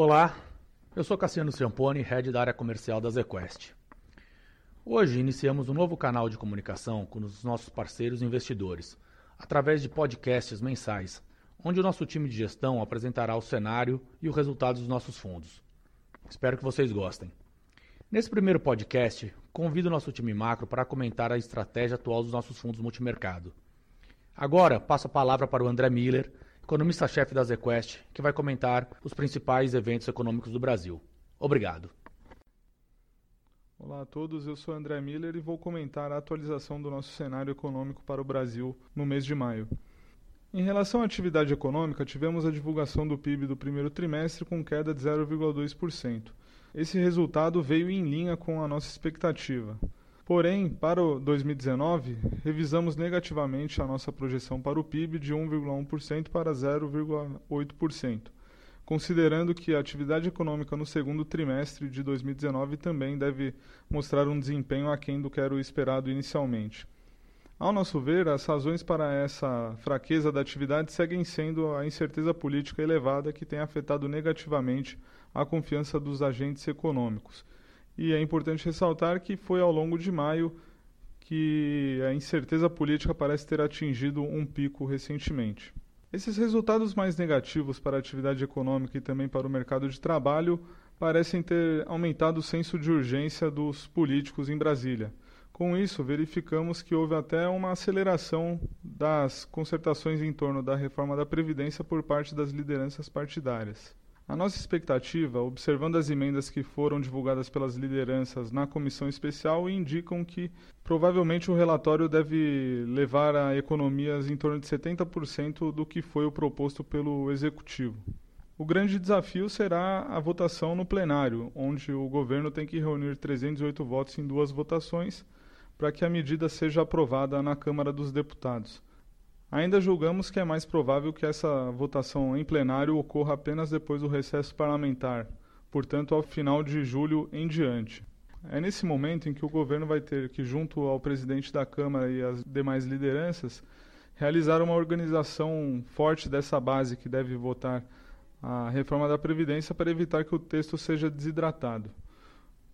Olá, eu sou Cassiano Ciampone, head da área comercial da ZQuest. Hoje iniciamos um novo canal de comunicação com os nossos parceiros investidores, através de podcasts mensais, onde o nosso time de gestão apresentará o cenário e o resultado dos nossos fundos. Espero que vocês gostem. Nesse primeiro podcast, convido o nosso time macro para comentar a estratégia atual dos nossos fundos multimercado. Agora, passo a palavra para o André Miller, economista-chefe da ZQuest, que vai comentar os principais eventos econômicos do Brasil. Obrigado. Olá a todos, eu sou André Miller e vou comentar a atualização do nosso cenário econômico para o Brasil no mês de maio. Em relação à atividade econômica, tivemos a divulgação do PIB do primeiro trimestre com queda de 0,2%. Esse resultado veio em linha com a nossa expectativa. Porém, para o 2019, revisamos negativamente a nossa projeção para o PIB de 1,1% para 0,8%, considerando que a atividade econômica no segundo trimestre de 2019 também deve mostrar um desempenho aquém do que era o esperado inicialmente. Ao nosso ver, as razões para essa fraqueza da atividade seguem sendo a incerteza política elevada que tem afetado negativamente a confiança dos agentes econômicos e é importante ressaltar que foi ao longo de maio que a incerteza política parece ter atingido um pico recentemente. Esses resultados mais negativos para a atividade econômica e também para o mercado de trabalho parecem ter aumentado o senso de urgência dos políticos em Brasília. Com isso, verificamos que houve até uma aceleração das concertações em torno da reforma da Previdência por parte das lideranças partidárias. A nossa expectativa, observando as emendas que foram divulgadas pelas lideranças na comissão especial, indicam que provavelmente o relatório deve levar a economias em torno de 70% do que foi o proposto pelo executivo. O grande desafio será a votação no plenário, onde o governo tem que reunir 308 votos em duas votações para que a medida seja aprovada na Câmara dos Deputados. Ainda julgamos que é mais provável que essa votação em plenário ocorra apenas depois do recesso parlamentar, portanto, ao final de julho em diante. É nesse momento em que o governo vai ter que, junto ao presidente da Câmara e às demais lideranças, realizar uma organização forte dessa base que deve votar a reforma da Previdência para evitar que o texto seja desidratado.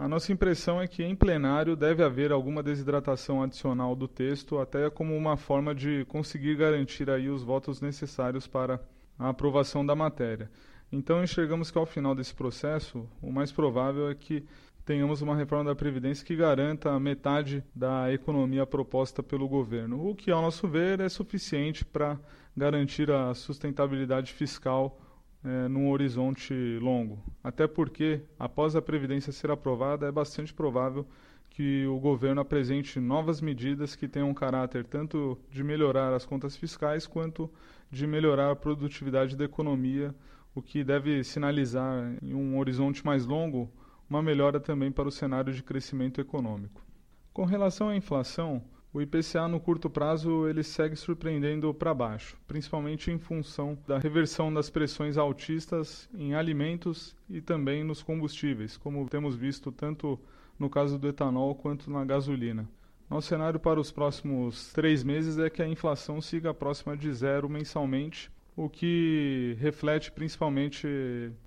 A nossa impressão é que em plenário deve haver alguma desidratação adicional do texto, até como uma forma de conseguir garantir aí os votos necessários para a aprovação da matéria. Então enxergamos que ao final desse processo, o mais provável é que tenhamos uma reforma da Previdência que garanta metade da economia proposta pelo governo, o que, ao nosso ver, é suficiente para garantir a sustentabilidade fiscal é, num horizonte longo. Até porque, após a Previdência ser aprovada, é bastante provável que o governo apresente novas medidas que tenham caráter tanto de melhorar as contas fiscais quanto de melhorar a produtividade da economia, o que deve sinalizar, em um horizonte mais longo, uma melhora também para o cenário de crescimento econômico. Com relação à inflação, o IPCA no curto prazo ele segue surpreendendo para baixo, principalmente em função da reversão das pressões altistas em alimentos e também nos combustíveis, como temos visto tanto no caso do etanol quanto na gasolina. Nosso cenário para os próximos três meses é que a inflação siga próxima de zero mensalmente, o que reflete principalmente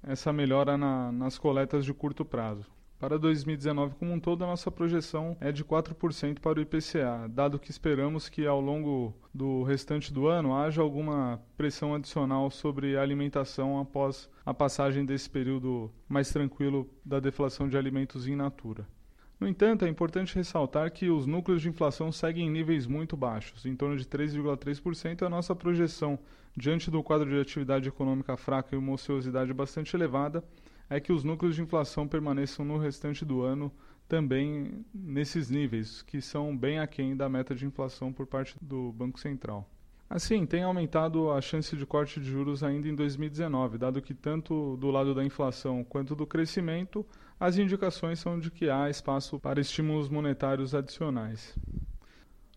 essa melhora na, nas coletas de curto prazo. Para 2019 como um todo, a nossa projeção é de 4% para o IPCA, dado que esperamos que ao longo do restante do ano haja alguma pressão adicional sobre a alimentação após a passagem desse período mais tranquilo da deflação de alimentos in natura. No entanto, é importante ressaltar que os núcleos de inflação seguem em níveis muito baixos, em torno de 3,3%, a nossa projeção, diante do quadro de atividade econômica fraca e uma ociosidade bastante elevada, é que os núcleos de inflação permaneçam no restante do ano também nesses níveis, que são bem aquém da meta de inflação por parte do Banco Central. Assim, tem aumentado a chance de corte de juros ainda em 2019, dado que tanto do lado da inflação quanto do crescimento, as indicações são de que há espaço para estímulos monetários adicionais.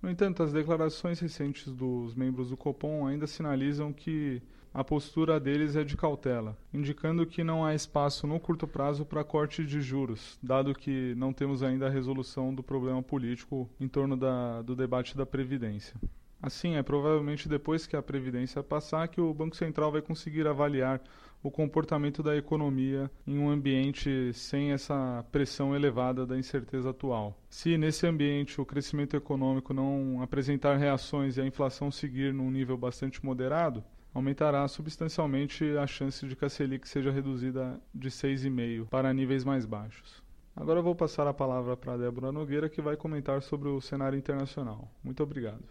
No entanto, as declarações recentes dos membros do Copom ainda sinalizam que a postura deles é de cautela, indicando que não há espaço no curto prazo para corte de juros, dado que não temos ainda a resolução do problema político em torno da, do debate da Previdência. Assim, é provavelmente depois que a Previdência passar que o Banco Central vai conseguir avaliar o comportamento da economia em um ambiente sem essa pressão elevada da incerteza atual. Se nesse ambiente o crescimento econômico não apresentar reações e a inflação seguir num nível bastante moderado, aumentará substancialmente a chance de que a Selic seja reduzida de 6,5 para níveis mais baixos. Agora vou passar a palavra para a Débora Nogueira, que vai comentar sobre o cenário internacional. Muito obrigado.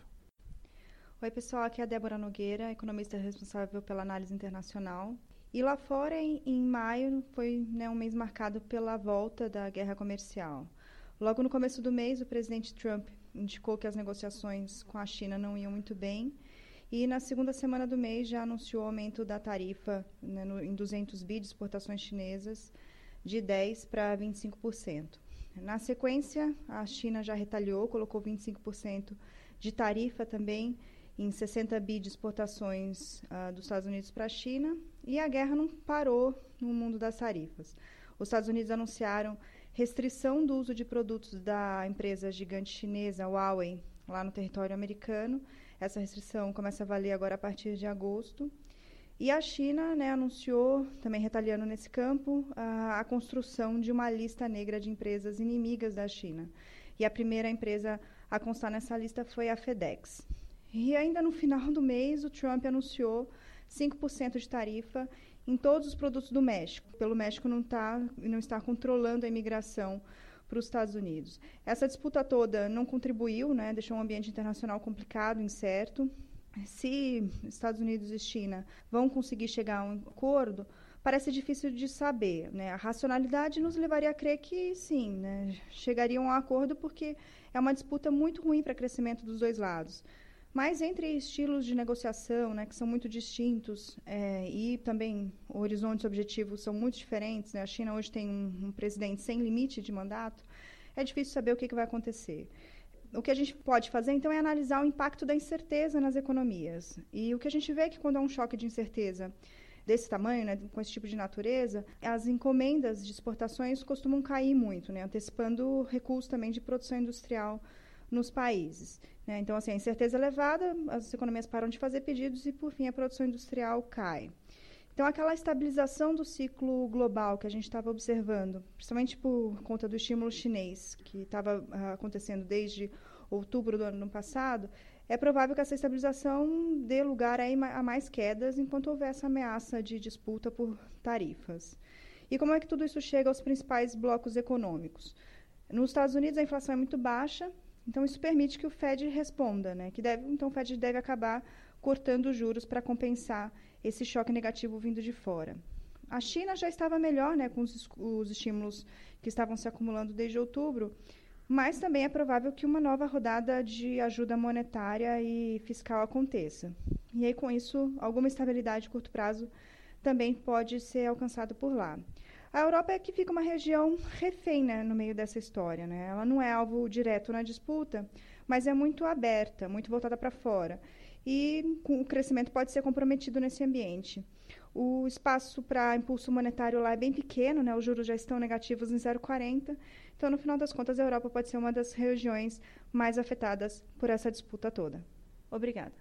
Oi, pessoal, aqui é a Débora Nogueira, economista responsável pela análise internacional. E lá fora, em, em maio, foi né, um mês marcado pela volta da guerra comercial. Logo no começo do mês, o presidente Trump indicou que as negociações com a China não iam muito bem. E na segunda semana do mês já anunciou aumento da tarifa né, no, em 200 bi de exportações chinesas de 10% para 25%. Na sequência, a China já retalhou, colocou 25% de tarifa também em 60 bi de exportações uh, dos Estados Unidos para a China e a guerra não parou no mundo das tarifas. Os Estados Unidos anunciaram restrição do uso de produtos da empresa gigante chinesa Huawei lá no território americano. Essa restrição começa a valer agora a partir de agosto. E a China né, anunciou, também retaliando nesse campo, a, a construção de uma lista negra de empresas inimigas da China. E a primeira empresa a constar nessa lista foi a FedEx. E ainda no final do mês, o Trump anunciou 5% de tarifa em todos os produtos do México, pelo México não, tá, não estar controlando a imigração para os Estados Unidos. Essa disputa toda não contribuiu, né, deixou um ambiente internacional complicado, incerto. Se Estados Unidos e China vão conseguir chegar a um acordo, parece difícil de saber. Né? A racionalidade nos levaria a crer que sim, né? chegariam a um acordo porque é uma disputa muito ruim para o crescimento dos dois lados. Mas entre estilos de negociação, né, que são muito distintos, é, e também horizontes objetivos são muito diferentes, né, a China hoje tem um, um, presidente sem limite de mandato, é difícil saber o que, que vai acontecer. O que a gente pode fazer, então, é analisar o impacto da incerteza nas economias. E o que a gente vê é que quando há um choque de incerteza desse tamanho, né, com esse tipo de natureza, as encomendas de exportações costumam cair muito, né, antecipando recursos também de produção industrial nos países. Né? Então, assim, a incerteza elevada, as economias param de fazer pedidos e, por fim, a produção industrial cai. Então, aquela estabilização do ciclo global que a gente estava observando, principalmente por conta do estímulo chinês, que estava uh, acontecendo desde outubro do ano passado, é provável que essa estabilização dê lugar a mais quedas enquanto houver essa ameaça de disputa por tarifas. E como é que tudo isso chega aos principais blocos econômicos? Nos Estados Unidos, a inflação é muito baixa, então, isso permite que o Fed responda, né? Que deve, então, o Fed deve acabar cortando os juros para compensar esse choque negativo vindo de fora. A China já estava melhor, né, com os, os estímulos que estavam se acumulando desde outubro, mas também é provável que uma nova rodada de ajuda monetária e fiscal aconteça. E aí, com isso, alguma estabilidade de curto prazo também pode ser alcançada por lá. A Europa é que fica uma região refém né, no meio dessa história. Né? Ela não é alvo direto na disputa, mas é muito aberta, muito voltada para fora. E o crescimento pode ser comprometido nesse ambiente. O espaço para impulso monetário lá é bem pequeno, né? os juros já estão negativos em 0,40. Então, no final das contas, a Europa pode ser uma das regiões mais afetadas por essa disputa toda. Obrigada.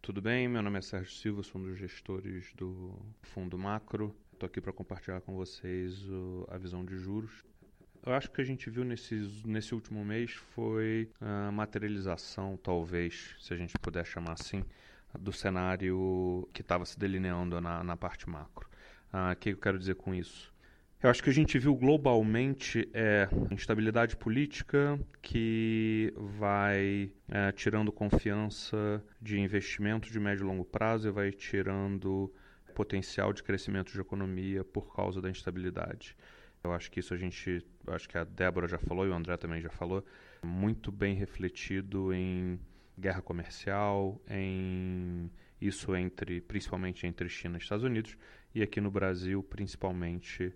Tudo bem, meu nome é Sérgio Silva, sou um dos gestores do Fundo Macro. Estou aqui para compartilhar com vocês o, a visão de juros. Eu acho que a gente viu nesse último mês foi a materialização, talvez, se a gente puder chamar assim, do cenário que estava se delineando na, na parte macro. Ah, o que eu quero dizer com isso? Eu acho que a gente viu globalmente é instabilidade política que vai é, tirando confiança de investimento de médio e longo prazo e vai tirando potencial de crescimento de economia por causa da instabilidade. Eu acho que isso a gente, acho que a Débora já falou e o André também já falou, muito bem refletido em guerra comercial, em isso entre, principalmente entre China e Estados Unidos, e aqui no Brasil, principalmente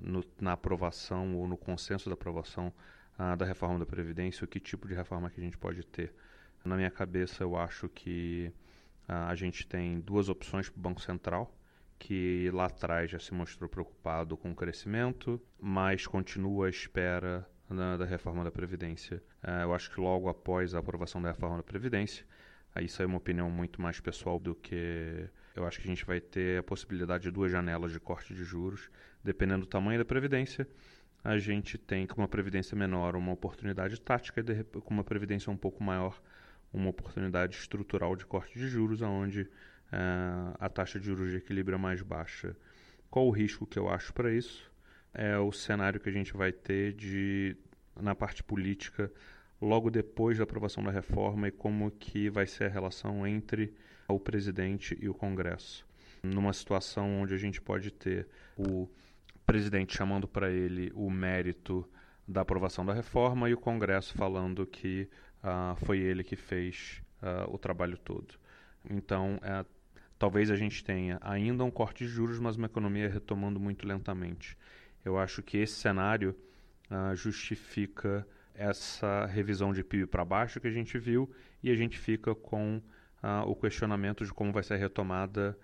no, na aprovação ou no consenso da aprovação ah, da reforma da Previdência, o que tipo de reforma que a gente pode ter. Na minha cabeça, eu acho que ah, a gente tem duas opções para o Banco Central que lá atrás já se mostrou preocupado com o crescimento, mas continua à espera da, da reforma da Previdência. Uh, eu acho que logo após a aprovação da reforma da Previdência, aí isso é uma opinião muito mais pessoal do que. Eu acho que a gente vai ter a possibilidade de duas janelas de corte de juros, dependendo do tamanho da Previdência. A gente tem com uma Previdência menor uma oportunidade tática e com uma Previdência um pouco maior uma oportunidade estrutural de corte de juros, onde uh, a taxa de juros de equilíbrio é mais baixa. Qual o risco que eu acho para isso? É o cenário que a gente vai ter de na parte política logo depois da aprovação da reforma e como que vai ser a relação entre o presidente e o Congresso. Numa situação onde a gente pode ter o presidente chamando para ele o mérito da aprovação da reforma e o Congresso falando que uh, foi ele que fez uh, o trabalho todo. Então, uh, talvez a gente tenha ainda um corte de juros, mas uma economia retomando muito lentamente. Eu acho que esse cenário ah, justifica essa revisão de PIB para baixo que a gente viu e a gente fica com o questionamento de como vai ser a retomada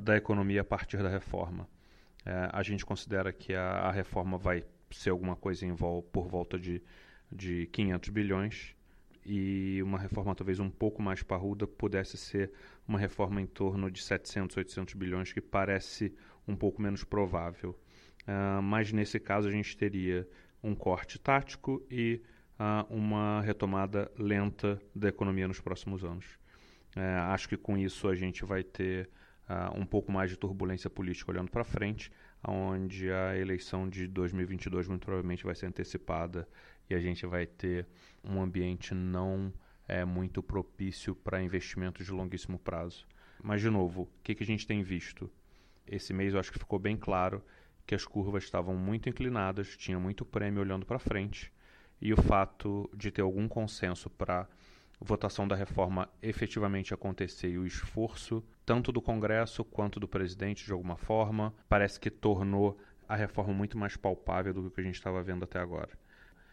da economia a partir da reforma. Eh, a gente considera que a, a reforma vai ser alguma coisa em vol por volta de, de 500 bilhões e uma reforma talvez um pouco mais parruda pudesse ser uma reforma em torno de 700, 800 bilhões, que parece um pouco menos provável. Uh, mas nesse caso a gente teria um corte tático e uh, uma retomada lenta da economia nos próximos anos. Uh, acho que com isso a gente vai ter um pouco mais de turbulência política olhando para frente, onde a eleição de 2022 muito provavelmente vai ser antecipada e a gente vai ter um ambiente não é, muito propício para investimentos de longuíssimo prazo. Mas, de novo, o que, que a gente tem visto? Esse mês eu acho que ficou bem claro que as curvas estavam muito inclinadas, tinha muito prêmio olhando para frente, e o fato de ter algum consenso para votação da reforma efetivamente acontecer e o esforço tanto do Congresso quanto do presidente de alguma forma parece que tornou a reforma muito mais palpável do que a gente estava vendo até agora.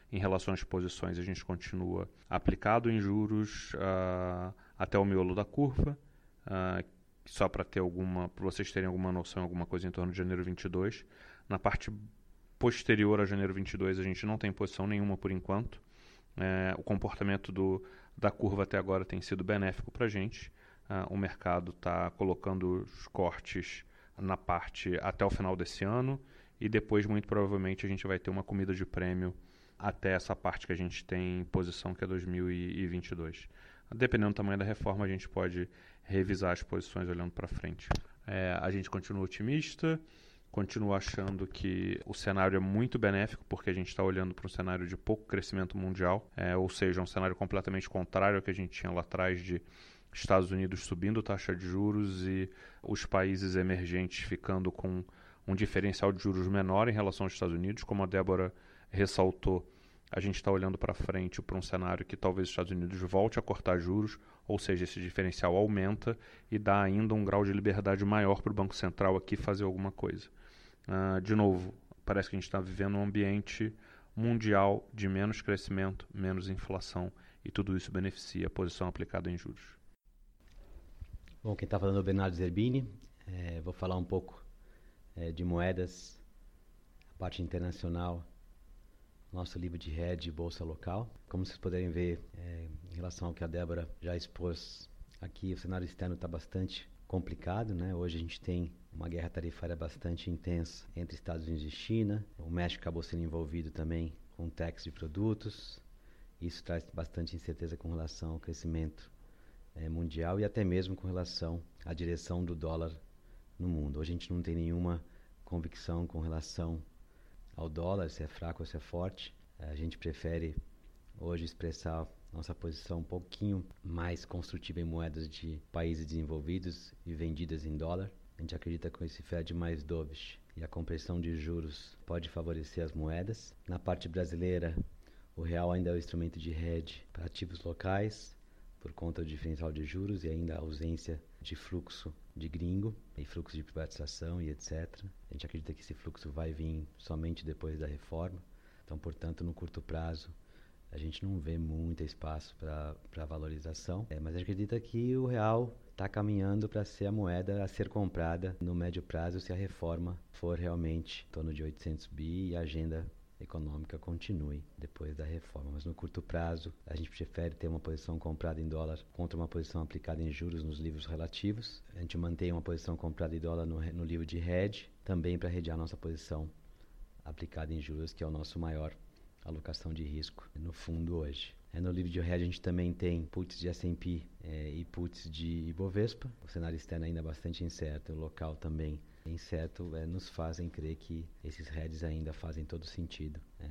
Em relação às posições, a gente continua aplicado em juros uh, até o miolo da curva, uh, só para ter alguma, para vocês terem alguma noção, alguma coisa em torno de janeiro 22. Na parte posterior a janeiro 22, a gente não tem posição nenhuma por enquanto. É, o comportamento do, da curva até agora tem sido benéfico para a gente. Uh, o mercado está colocando os cortes na parte até o final desse ano e depois, muito provavelmente, a gente vai ter uma comida de prêmio até essa parte que a gente tem em posição, que é 2022. Dependendo do tamanho da reforma, a gente pode revisar as posições olhando para frente. É, a gente continua otimista, continua achando que o cenário é muito benéfico, porque a gente está olhando para um cenário de pouco crescimento mundial, é, ou seja, um cenário completamente contrário ao que a gente tinha lá atrás de Estados Unidos subindo taxa de juros e os países emergentes ficando com um diferencial de juros menor em relação aos Estados Unidos, como a Débora ressaltou, a gente está olhando para frente para um cenário que talvez os Estados Unidos volte a cortar juros, ou seja, esse diferencial aumenta e dá ainda um grau de liberdade maior para o Banco Central aqui fazer alguma coisa. Uh, de novo, parece que a gente está vivendo um ambiente mundial de menos crescimento, menos inflação e tudo isso beneficia a posição aplicada em juros. Bom, quem está falando é o Bernardo Zerbini. É, vou falar um pouco é, de moedas, a parte internacional nosso livro de rede Bolsa Local. Como vocês puderem ver, é, em relação ao que a Débora já expôs aqui, o cenário externo está bastante complicado, né? Hoje a gente tem uma guerra tarifária bastante intensa entre Estados Unidos e China. O México acabou sendo envolvido também com tax de produtos. Isso traz bastante incerteza com relação ao crescimento é, mundial e até mesmo com relação à direção do dólar no mundo. Hoje a gente não tem nenhuma convicção com relação ao dólar, se é fraco ou se é forte. A gente prefere hoje expressar nossa posição um pouquinho mais construtiva em moedas de países desenvolvidos e vendidas em dólar. A gente acredita que esse Fed mais dovish e a compressão de juros pode favorecer as moedas. Na parte brasileira, o real ainda é o instrumento de hedge para ativos locais por conta do diferencial de juros e ainda a ausência de fluxo de gringo e fluxo de privatização e etc. A gente acredita que esse fluxo vai vir somente depois da reforma. Então, portanto, no curto prazo, a gente não vê muito espaço para valorização. É, mas acredita que o real está caminhando para ser a moeda a ser comprada no médio prazo se a reforma for realmente em torno de 800 bi e a agenda econômica continue depois da reforma. Mas no curto prazo, a gente prefere ter uma posição comprada em dólar contra uma posição aplicada em juros nos livros relativos. A gente mantém uma posição comprada em dólar no, no livro de hedge, também para redear nossa posição aplicada em juros, que é o nosso maior alocação de risco no fundo hoje. É, no livro de hedge a gente também tem puts de S&P é, e puts de Ibovespa. O cenário externo ainda é bastante incerto, o local também incerto, é, nos fazem crer que esses hedges ainda fazem todo sentido é,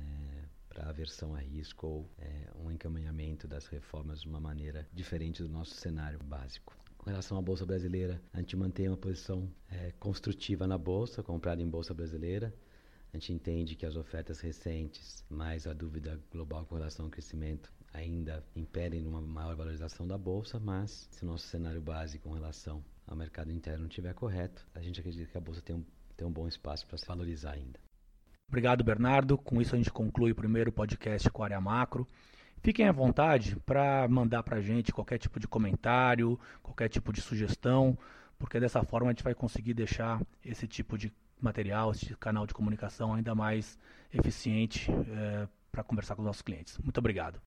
para aversão a risco ou é, um encaminhamento das reformas de uma maneira diferente do nosso cenário básico. Com relação à Bolsa Brasileira, a gente mantém uma posição é, construtiva na Bolsa, comprada em Bolsa Brasileira. A gente entende que as ofertas recentes, mais a dúvida global com relação ao crescimento, ainda impedem uma maior valorização da Bolsa, mas se o nosso cenário básico com relação ao mercado interno estiver correto, a gente acredita que a Bolsa tem um, tem um bom espaço para se valorizar ainda. Obrigado, Bernardo. Com isso a gente conclui o primeiro podcast com a área macro. Fiquem à vontade para mandar para a gente qualquer tipo de comentário, qualquer tipo de sugestão, porque dessa forma a gente vai conseguir deixar esse tipo de material, esse canal de comunicação ainda mais eficiente é, para conversar com os nossos clientes. Muito obrigado.